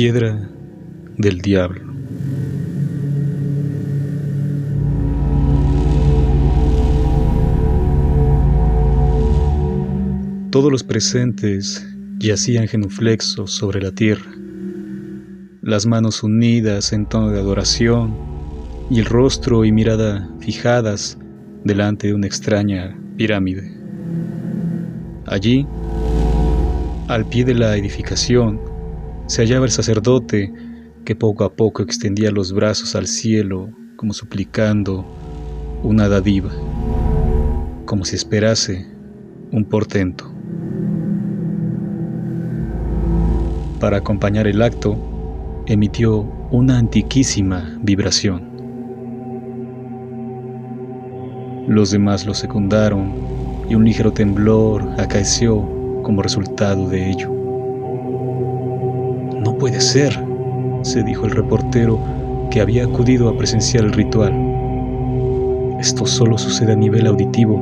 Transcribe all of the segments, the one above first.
piedra del diablo. Todos los presentes yacían genuflexos sobre la tierra, las manos unidas en tono de adoración y el rostro y mirada fijadas delante de una extraña pirámide. Allí, al pie de la edificación, se hallaba el sacerdote que poco a poco extendía los brazos al cielo como suplicando una dádiva, como si esperase un portento. Para acompañar el acto, emitió una antiquísima vibración. Los demás lo secundaron y un ligero temblor acaeció como resultado de ello. Puede ser, se dijo el reportero que había acudido a presenciar el ritual. Esto solo sucede a nivel auditivo.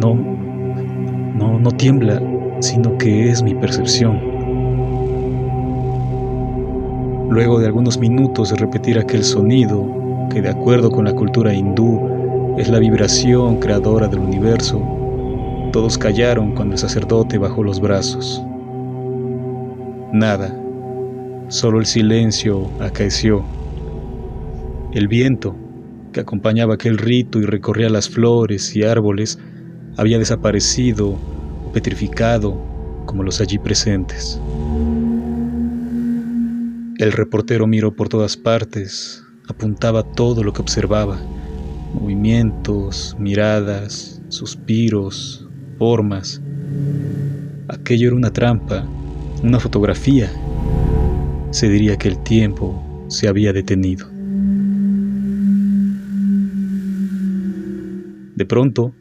No, no, no tiembla, sino que es mi percepción. Luego de algunos minutos de repetir aquel sonido, que de acuerdo con la cultura hindú es la vibración creadora del universo, todos callaron cuando el sacerdote bajó los brazos. Nada, solo el silencio acaeció. El viento, que acompañaba aquel rito y recorría las flores y árboles, había desaparecido, petrificado, como los allí presentes. El reportero miró por todas partes, apuntaba todo lo que observaba, movimientos, miradas, suspiros, formas. Aquello era una trampa, una fotografía. Se diría que el tiempo se había detenido. De pronto,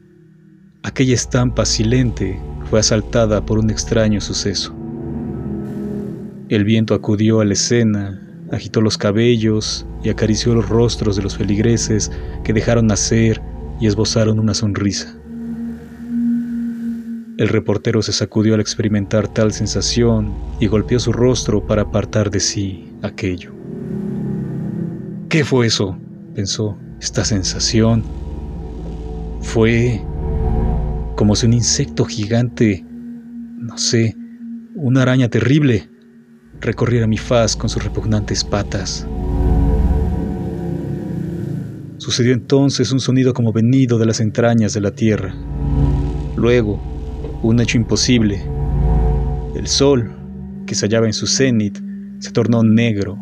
aquella estampa silente fue asaltada por un extraño suceso. El viento acudió a la escena, agitó los cabellos y acarició los rostros de los feligreses que dejaron nacer y esbozaron una sonrisa. El reportero se sacudió al experimentar tal sensación y golpeó su rostro para apartar de sí aquello. ¿Qué fue eso? pensó. Esta sensación fue como si un insecto gigante, no sé, una araña terrible, recorriera mi faz con sus repugnantes patas. Sucedió entonces un sonido como venido de las entrañas de la tierra. Luego, un hecho imposible. El sol, que se hallaba en su cenit, se tornó negro.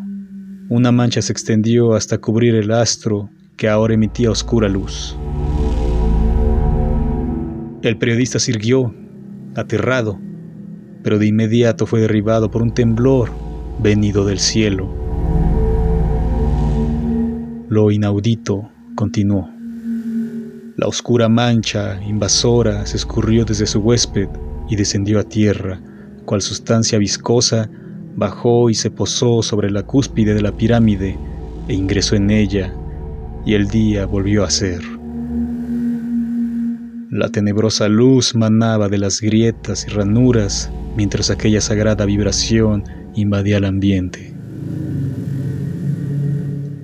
Una mancha se extendió hasta cubrir el astro que ahora emitía oscura luz. El periodista sirvió, aterrado, pero de inmediato fue derribado por un temblor venido del cielo. Lo inaudito continuó. La oscura mancha invasora se escurrió desde su huésped y descendió a tierra, cual sustancia viscosa, bajó y se posó sobre la cúspide de la pirámide e ingresó en ella, y el día volvió a ser. La tenebrosa luz manaba de las grietas y ranuras mientras aquella sagrada vibración invadía el ambiente.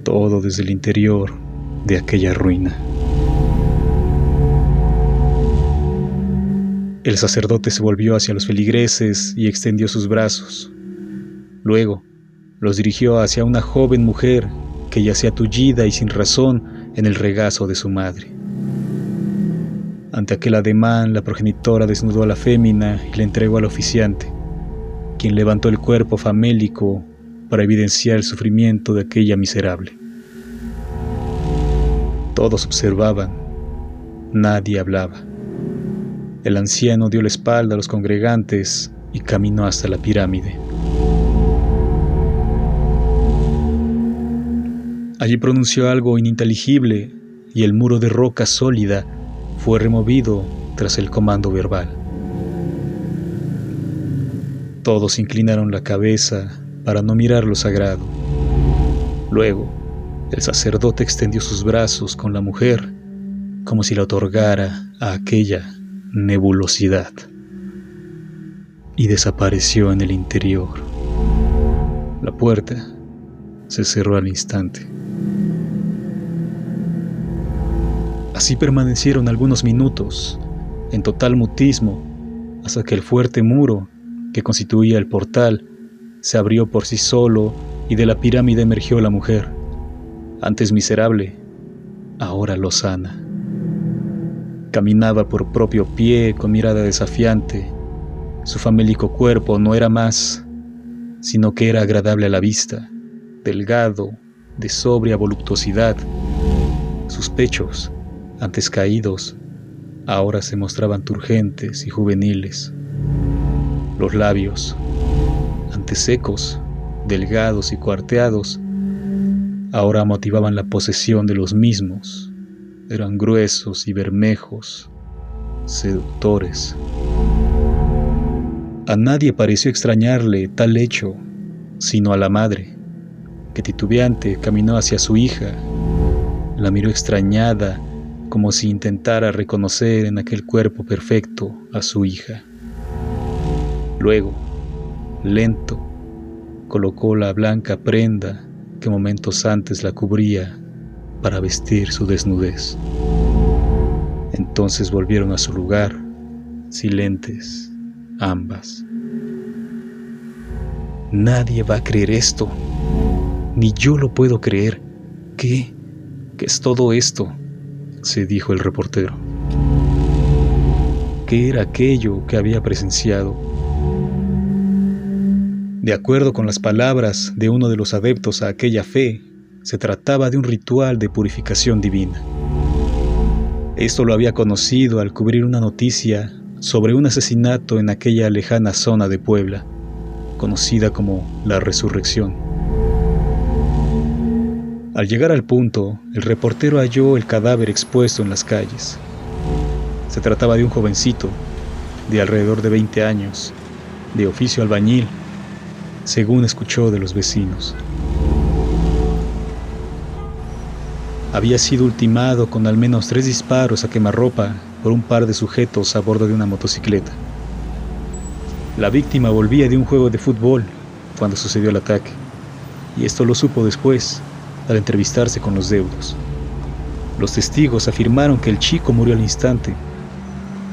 Todo desde el interior de aquella ruina. El sacerdote se volvió hacia los feligreses y extendió sus brazos. Luego los dirigió hacia una joven mujer que yacía tullida y sin razón en el regazo de su madre. Ante aquel ademán, la progenitora desnudó a la fémina y la entregó al oficiante, quien levantó el cuerpo famélico para evidenciar el sufrimiento de aquella miserable. Todos observaban, nadie hablaba. El anciano dio la espalda a los congregantes y caminó hasta la pirámide. Allí pronunció algo ininteligible y el muro de roca sólida fue removido tras el comando verbal. Todos inclinaron la cabeza para no mirar lo sagrado. Luego, el sacerdote extendió sus brazos con la mujer como si la otorgara a aquella nebulosidad y desapareció en el interior La puerta se cerró al instante. Así permanecieron algunos minutos, en total mutismo, hasta que el fuerte muro que constituía el portal se abrió por sí solo y de la pirámide emergió la mujer, antes miserable, ahora lozana. Caminaba por propio pie con mirada desafiante. Su famélico cuerpo no era más, sino que era agradable a la vista, delgado, de sobria voluptuosidad. Sus pechos, antes caídos, ahora se mostraban turgentes y juveniles. Los labios, antes secos, delgados y cuarteados, ahora motivaban la posesión de los mismos. Eran gruesos y bermejos, seductores. A nadie pareció extrañarle tal hecho, sino a la madre, que titubeante caminó hacia su hija, la miró extrañada como si intentara reconocer en aquel cuerpo perfecto a su hija. Luego, lento, colocó la blanca prenda que momentos antes la cubría para vestir su desnudez. Entonces volvieron a su lugar, silentes, ambas. Nadie va a creer esto, ni yo lo puedo creer. ¿Qué? ¿Qué es todo esto? se dijo el reportero. ¿Qué era aquello que había presenciado? De acuerdo con las palabras de uno de los adeptos a aquella fe, se trataba de un ritual de purificación divina. Esto lo había conocido al cubrir una noticia sobre un asesinato en aquella lejana zona de Puebla, conocida como la Resurrección. Al llegar al punto, el reportero halló el cadáver expuesto en las calles. Se trataba de un jovencito, de alrededor de 20 años, de oficio albañil, según escuchó de los vecinos. Había sido ultimado con al menos tres disparos a quemarropa por un par de sujetos a bordo de una motocicleta. La víctima volvía de un juego de fútbol cuando sucedió el ataque, y esto lo supo después, al entrevistarse con los deudos. Los testigos afirmaron que el chico murió al instante,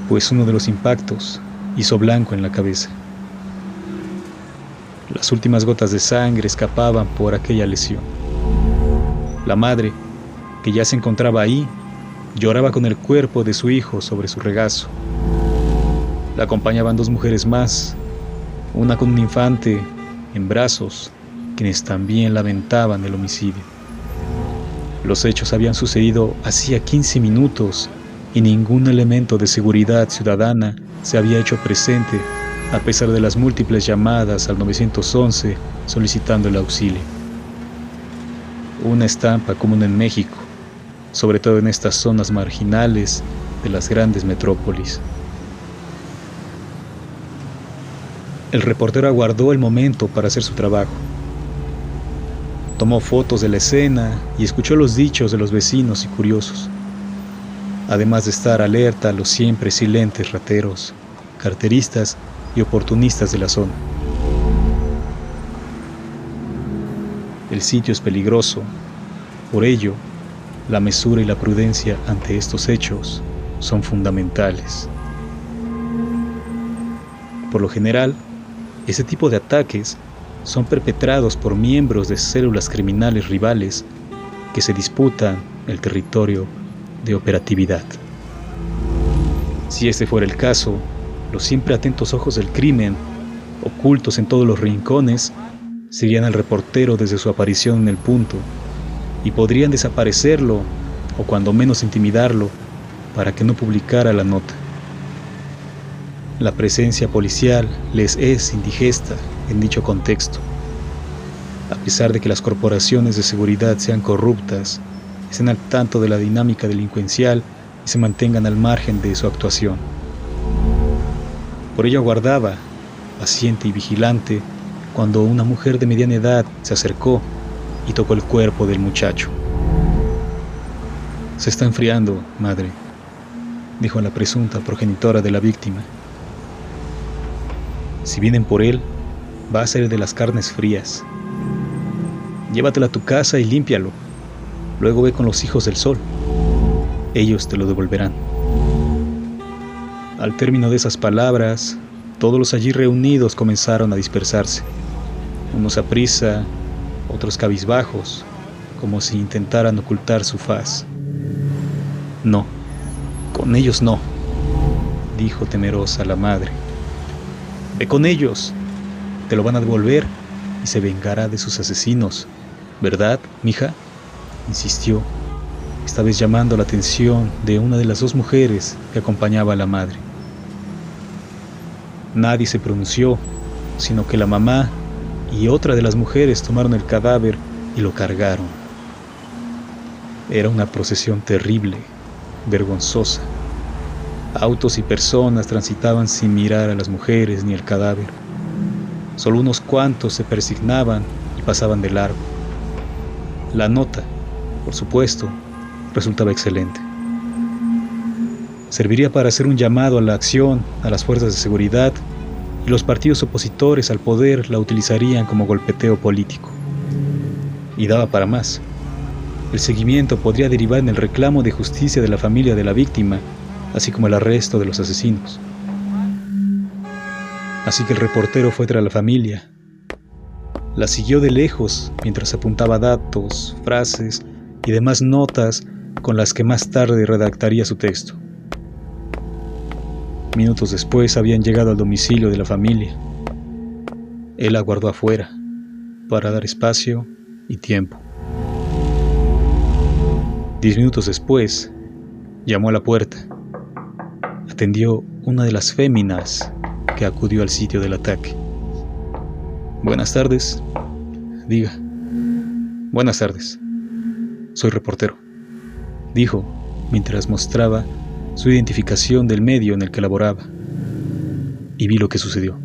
pues uno de los impactos hizo blanco en la cabeza. Las últimas gotas de sangre escapaban por aquella lesión. La madre, que ya se encontraba ahí, lloraba con el cuerpo de su hijo sobre su regazo. La acompañaban dos mujeres más, una con un infante en brazos, quienes también lamentaban el homicidio. Los hechos habían sucedido hacía 15 minutos y ningún elemento de seguridad ciudadana se había hecho presente a pesar de las múltiples llamadas al 911 solicitando el auxilio. Una estampa común en México, sobre todo en estas zonas marginales de las grandes metrópolis. El reportero aguardó el momento para hacer su trabajo. Tomó fotos de la escena y escuchó los dichos de los vecinos y curiosos, además de estar alerta a los siempre silentes rateros, carteristas y oportunistas de la zona. El sitio es peligroso, por ello, la mesura y la prudencia ante estos hechos son fundamentales. Por lo general, ese tipo de ataques son perpetrados por miembros de células criminales rivales que se disputan el territorio de operatividad. Si este fuera el caso, los siempre atentos ojos del crimen, ocultos en todos los rincones, seguían al reportero desde su aparición en el punto y podrían desaparecerlo o cuando menos intimidarlo para que no publicara la nota. La presencia policial les es indigesta en dicho contexto. A pesar de que las corporaciones de seguridad sean corruptas, estén al tanto de la dinámica delincuencial y se mantengan al margen de su actuación. Por ello aguardaba, paciente y vigilante, cuando una mujer de mediana edad se acercó y tocó el cuerpo del muchacho. Se está enfriando, madre, dijo la presunta progenitora de la víctima. Si vienen por él, va a ser de las carnes frías. Llévatela a tu casa y límpialo. Luego ve con los hijos del sol. Ellos te lo devolverán. Al término de esas palabras, todos los allí reunidos comenzaron a dispersarse, unos a prisa, otros cabizbajos, como si intentaran ocultar su faz. No, con ellos no, dijo temerosa la madre. Ve con ellos, te lo van a devolver y se vengará de sus asesinos, ¿verdad, mija? insistió, esta vez llamando la atención de una de las dos mujeres que acompañaba a la madre. Nadie se pronunció, sino que la mamá y otra de las mujeres tomaron el cadáver y lo cargaron. Era una procesión terrible, vergonzosa. Autos y personas transitaban sin mirar a las mujeres ni el cadáver. Solo unos cuantos se persignaban y pasaban de largo. La nota, por supuesto, resultaba excelente. Serviría para hacer un llamado a la acción a las fuerzas de seguridad los partidos opositores al poder la utilizarían como golpeteo político. Y daba para más. El seguimiento podría derivar en el reclamo de justicia de la familia de la víctima, así como el arresto de los asesinos. Así que el reportero fue tras la familia. La siguió de lejos mientras apuntaba datos, frases y demás notas con las que más tarde redactaría su texto. Minutos después habían llegado al domicilio de la familia. Él aguardó afuera para dar espacio y tiempo. Diez minutos después, llamó a la puerta. Atendió una de las féminas que acudió al sitio del ataque. Buenas tardes. Diga. Buenas tardes. Soy reportero, dijo mientras mostraba su identificación del medio en el que laboraba. Y vi lo que sucedió.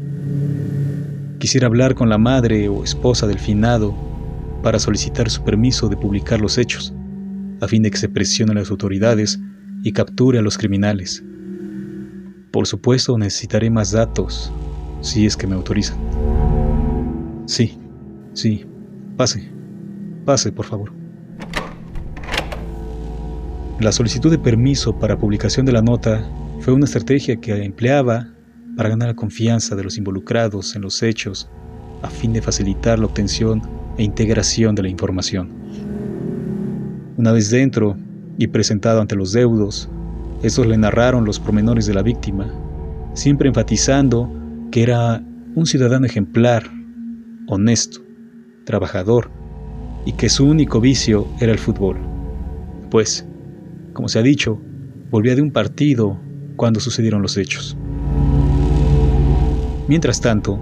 Quisiera hablar con la madre o esposa del finado para solicitar su permiso de publicar los hechos, a fin de que se presione a las autoridades y capture a los criminales. Por supuesto, necesitaré más datos, si es que me autorizan. Sí, sí, pase, pase, por favor. La solicitud de permiso para publicación de la nota fue una estrategia que empleaba para ganar la confianza de los involucrados en los hechos a fin de facilitar la obtención e integración de la información. Una vez dentro y presentado ante los deudos, estos le narraron los promenores de la víctima, siempre enfatizando que era un ciudadano ejemplar, honesto, trabajador, y que su único vicio era el fútbol. Pues, como se ha dicho, volvía de un partido cuando sucedieron los hechos. Mientras tanto,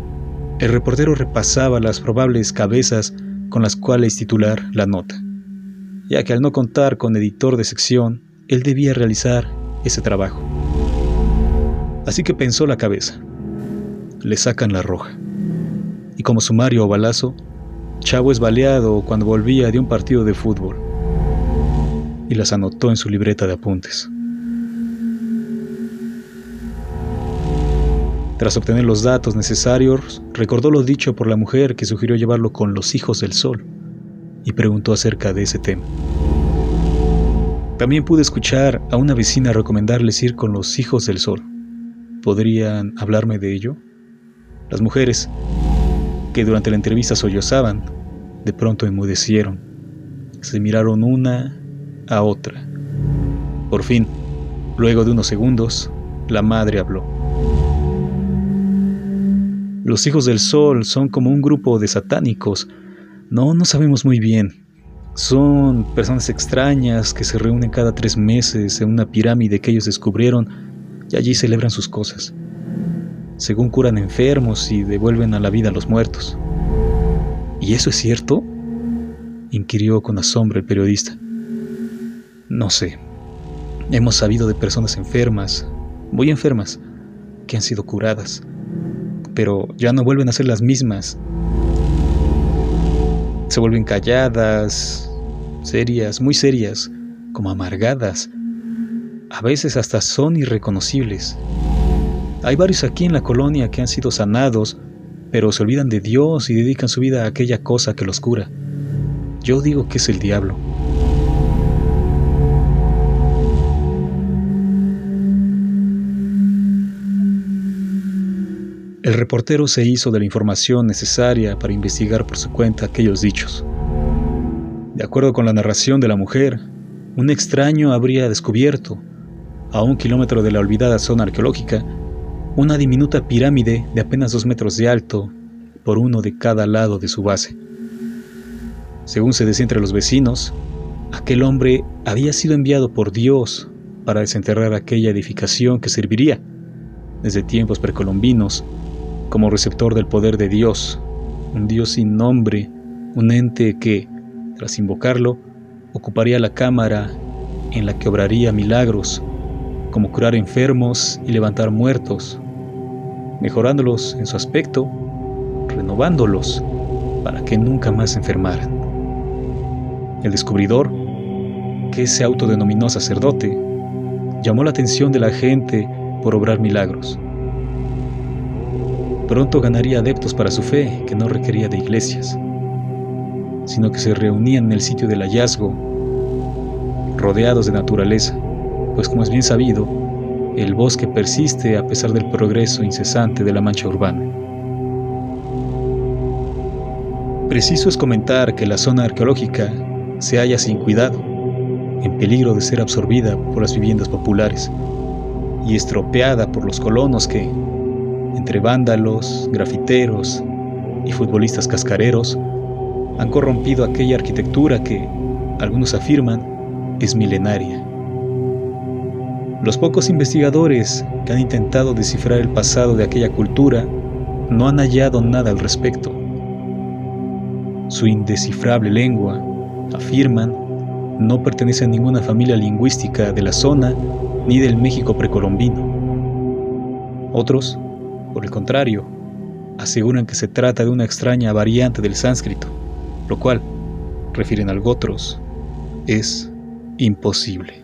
el reportero repasaba las probables cabezas con las cuales titular la nota, ya que al no contar con editor de sección, él debía realizar ese trabajo. Así que pensó la cabeza. Le sacan la roja. Y como sumario o balazo, Chavo es baleado cuando volvía de un partido de fútbol. Y las anotó en su libreta de apuntes. Tras obtener los datos necesarios, recordó lo dicho por la mujer que sugirió llevarlo con los hijos del sol y preguntó acerca de ese tema. También pude escuchar a una vecina recomendarles ir con los hijos del sol. ¿Podrían hablarme de ello? Las mujeres, que durante la entrevista sollozaban, de pronto enmudecieron. Se miraron una a otra. Por fin, luego de unos segundos, la madre habló. Los hijos del sol son como un grupo de satánicos. No, no sabemos muy bien. Son personas extrañas que se reúnen cada tres meses en una pirámide que ellos descubrieron y allí celebran sus cosas. Según curan enfermos y devuelven a la vida a los muertos. ¿Y eso es cierto? inquirió con asombro el periodista. No sé. Hemos sabido de personas enfermas, muy enfermas, que han sido curadas, pero ya no vuelven a ser las mismas se vuelven calladas, serias, muy serias, como amargadas. A veces hasta son irreconocibles. Hay varios aquí en la colonia que han sido sanados, pero se olvidan de Dios y dedican su vida a aquella cosa que los cura. Yo digo que es el diablo. El reportero se hizo de la información necesaria para investigar por su cuenta aquellos dichos. De acuerdo con la narración de la mujer, un extraño habría descubierto, a un kilómetro de la olvidada zona arqueológica, una diminuta pirámide de apenas dos metros de alto por uno de cada lado de su base. Según se decía entre los vecinos, aquel hombre había sido enviado por Dios para desenterrar aquella edificación que serviría, desde tiempos precolombinos, como receptor del poder de Dios, un Dios sin nombre, un ente que, tras invocarlo, ocuparía la cámara en la que obraría milagros, como curar enfermos y levantar muertos, mejorándolos en su aspecto, renovándolos para que nunca más enfermaran. El descubridor, que se autodenominó sacerdote, llamó la atención de la gente por obrar milagros pronto ganaría adeptos para su fe, que no requería de iglesias, sino que se reunían en el sitio del hallazgo, rodeados de naturaleza, pues como es bien sabido, el bosque persiste a pesar del progreso incesante de la mancha urbana. Preciso es comentar que la zona arqueológica se halla sin cuidado, en peligro de ser absorbida por las viviendas populares y estropeada por los colonos que, entre vándalos, grafiteros y futbolistas cascareros, han corrompido aquella arquitectura que, algunos afirman, es milenaria. Los pocos investigadores que han intentado descifrar el pasado de aquella cultura no han hallado nada al respecto. Su indescifrable lengua, afirman, no pertenece a ninguna familia lingüística de la zona ni del México precolombino. Otros por el contrario, aseguran que se trata de una extraña variante del sánscrito, lo cual, refieren al Gotros, es imposible.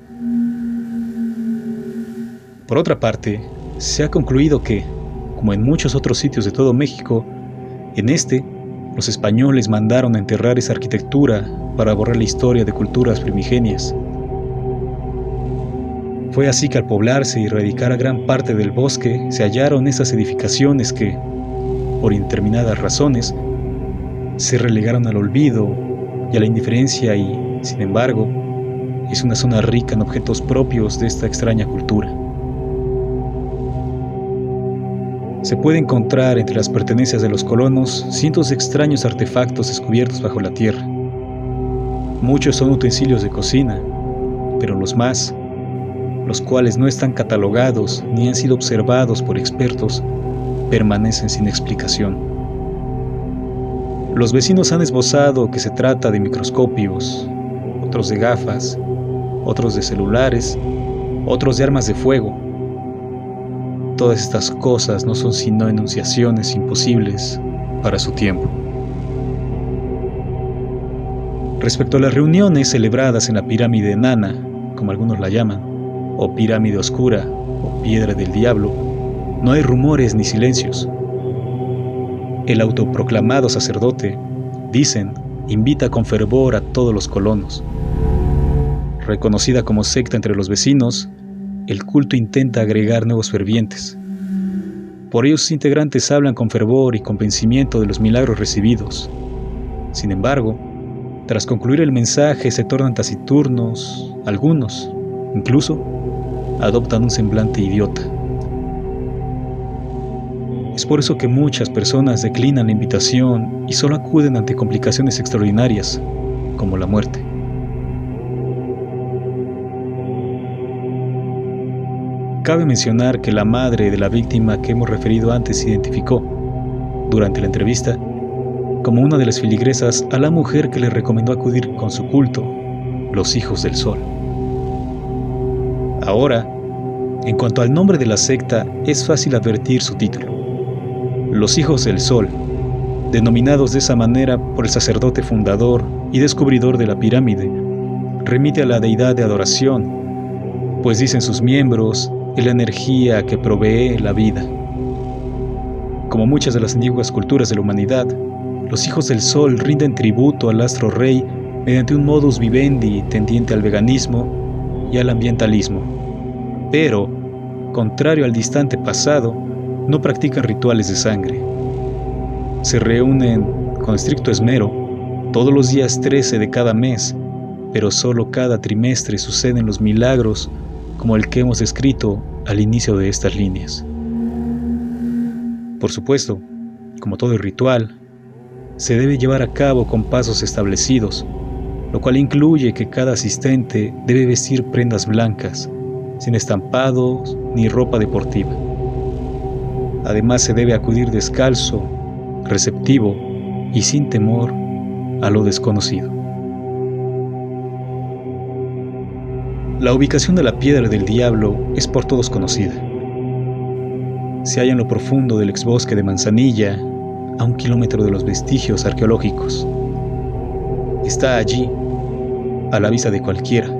Por otra parte, se ha concluido que, como en muchos otros sitios de todo México, en este, los españoles mandaron a enterrar esa arquitectura para borrar la historia de culturas primigenias fue así que al poblarse y erradicar a gran parte del bosque se hallaron esas edificaciones que, por indeterminadas razones, se relegaron al olvido y a la indiferencia y, sin embargo, es una zona rica en objetos propios de esta extraña cultura. Se puede encontrar entre las pertenencias de los colonos cientos de extraños artefactos descubiertos bajo la tierra. Muchos son utensilios de cocina, pero los más los cuales no están catalogados ni han sido observados por expertos, permanecen sin explicación. Los vecinos han esbozado que se trata de microscopios, otros de gafas, otros de celulares, otros de armas de fuego. Todas estas cosas no son sino enunciaciones imposibles para su tiempo. Respecto a las reuniones celebradas en la pirámide enana, como algunos la llaman, o pirámide oscura, o piedra del diablo, no hay rumores ni silencios. El autoproclamado sacerdote, dicen, invita con fervor a todos los colonos. Reconocida como secta entre los vecinos, el culto intenta agregar nuevos fervientes. Por ello sus integrantes hablan con fervor y convencimiento de los milagros recibidos. Sin embargo, tras concluir el mensaje se tornan taciturnos, algunos, incluso adoptan un semblante idiota. Es por eso que muchas personas declinan la invitación y solo acuden ante complicaciones extraordinarias, como la muerte. Cabe mencionar que la madre de la víctima que hemos referido antes se identificó, durante la entrevista, como una de las filigresas a la mujer que le recomendó acudir con su culto, los hijos del sol. Ahora, en cuanto al nombre de la secta, es fácil advertir su título. Los Hijos del Sol, denominados de esa manera por el sacerdote fundador y descubridor de la pirámide, remite a la deidad de adoración, pues dicen sus miembros es la energía que provee la vida. Como muchas de las antiguas culturas de la humanidad, los hijos del sol rinden tributo al astro rey mediante un modus vivendi tendiente al veganismo y al ambientalismo. Pero, contrario al distante pasado, no practican rituales de sangre. Se reúnen con estricto esmero todos los días 13 de cada mes, pero solo cada trimestre suceden los milagros como el que hemos escrito al inicio de estas líneas. Por supuesto, como todo ritual, se debe llevar a cabo con pasos establecidos, lo cual incluye que cada asistente debe vestir prendas blancas, sin estampados ni ropa deportiva. Además se debe acudir descalzo, receptivo y sin temor a lo desconocido. La ubicación de la piedra del diablo es por todos conocida. Se halla en lo profundo del exbosque de Manzanilla, a un kilómetro de los vestigios arqueológicos. Está allí, a la vista de cualquiera.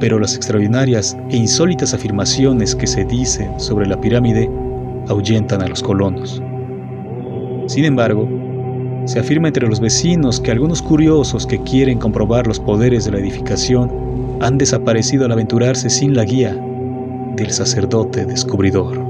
Pero las extraordinarias e insólitas afirmaciones que se dicen sobre la pirámide ahuyentan a los colonos. Sin embargo, se afirma entre los vecinos que algunos curiosos que quieren comprobar los poderes de la edificación han desaparecido al aventurarse sin la guía del sacerdote descubridor.